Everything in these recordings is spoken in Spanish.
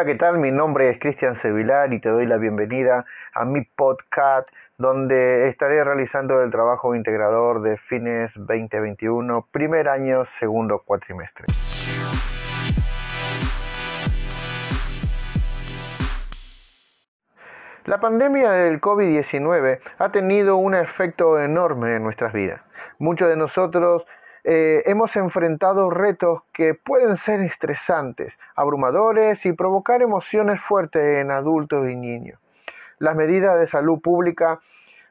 Hola, ¿qué tal? Mi nombre es Cristian Sevilar y te doy la bienvenida a mi podcast donde estaré realizando el trabajo integrador de fines 2021, primer año, segundo cuatrimestre. La pandemia del COVID-19 ha tenido un efecto enorme en nuestras vidas. Muchos de nosotros eh, hemos enfrentado retos que pueden ser estresantes, abrumadores y provocar emociones fuertes en adultos y niños. Las medidas de salud pública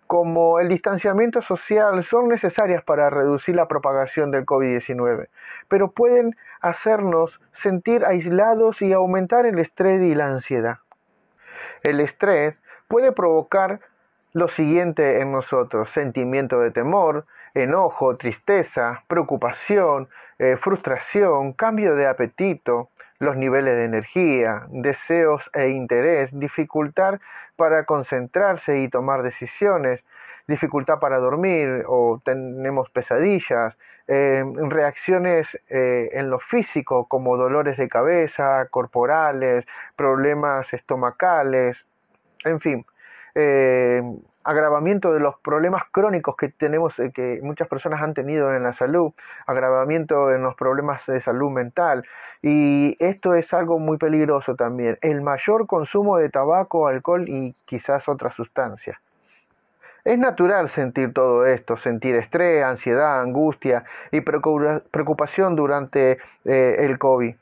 como el distanciamiento social son necesarias para reducir la propagación del COVID-19, pero pueden hacernos sentir aislados y aumentar el estrés y la ansiedad. El estrés puede provocar lo siguiente en nosotros, sentimiento de temor, enojo, tristeza, preocupación, eh, frustración, cambio de apetito, los niveles de energía, deseos e interés, dificultad para concentrarse y tomar decisiones, dificultad para dormir o tenemos pesadillas, eh, reacciones eh, en lo físico como dolores de cabeza, corporales, problemas estomacales, en fin, agravamiento de los problemas crónicos que tenemos, eh, que muchas personas han tenido en la salud, agravamiento en los problemas de salud mental. Y esto es algo muy peligroso también, el mayor consumo de tabaco, alcohol y quizás otras sustancias. Es natural sentir todo esto, sentir estrés, ansiedad, angustia y preocupación durante eh, el COVID.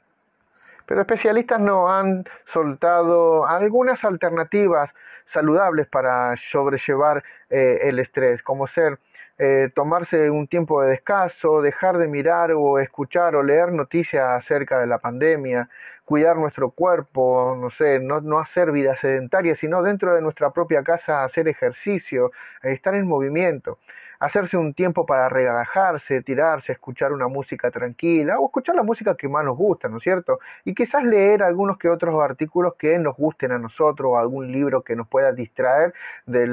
Pero especialistas nos han soltado algunas alternativas saludables para sobrellevar eh, el estrés, como ser eh, tomarse un tiempo de descanso, dejar de mirar o escuchar o leer noticias acerca de la pandemia, cuidar nuestro cuerpo, no sé, no, no hacer vida sedentaria, sino dentro de nuestra propia casa hacer ejercicio, estar en movimiento hacerse un tiempo para relajarse, tirarse, escuchar una música tranquila o escuchar la música que más nos gusta, ¿no es cierto? Y quizás leer algunos que otros artículos que nos gusten a nosotros o algún libro que nos pueda distraer de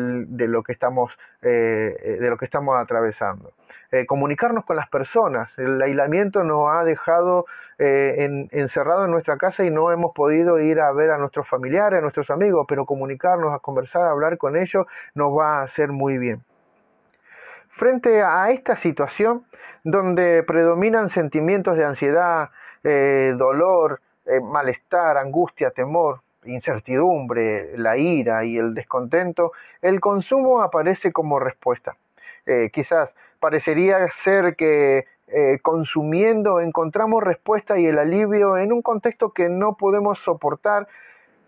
lo que estamos, eh, eh, de lo que estamos atravesando. Eh, comunicarnos con las personas. El aislamiento nos ha dejado en, encerrado en nuestra casa y no hemos podido ir a ver a nuestros familiares, a nuestros amigos, pero comunicarnos, a conversar, a hablar con ellos nos va a hacer muy bien. Frente a esta situación donde predominan sentimientos de ansiedad, eh, dolor, eh, malestar, angustia, temor, incertidumbre, la ira y el descontento, el consumo aparece como respuesta. Eh, quizás parecería ser que consumiendo encontramos respuesta y el alivio en un contexto que no podemos soportar,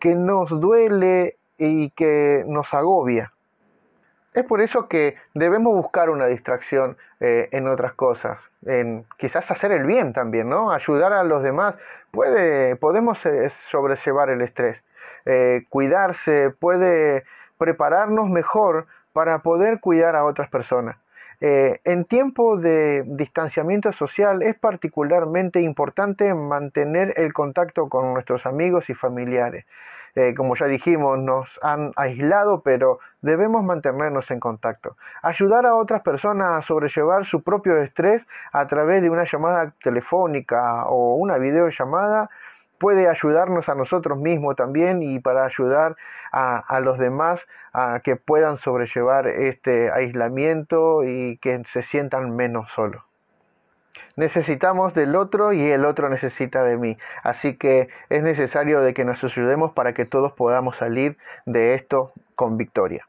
que nos duele y que nos agobia. Es por eso que debemos buscar una distracción eh, en otras cosas, en quizás hacer el bien también, ¿no? Ayudar a los demás. Puede, podemos eh, el estrés, eh, cuidarse, puede prepararnos mejor para poder cuidar a otras personas. en tiempo de distanciamiento social es particularmente importante mantener el contacto con nuestros amigos y familiares. Eh, como ya dijimos, nos han aislado, pero debemos mantenernos en contacto. Ayudar a otras personas a sobrellevar su propio estrés a través de una llamada telefónica o una videollamada puede ayudarnos a nosotros mismos también y para ayudar a, los demás a que puedan sobrellevar este aislamiento y que se sientan menos solos necesitamos del otro y el otro necesita de mí. Así que es necesario de que nos ayudemos para que todos podamos salir de esto con victoria.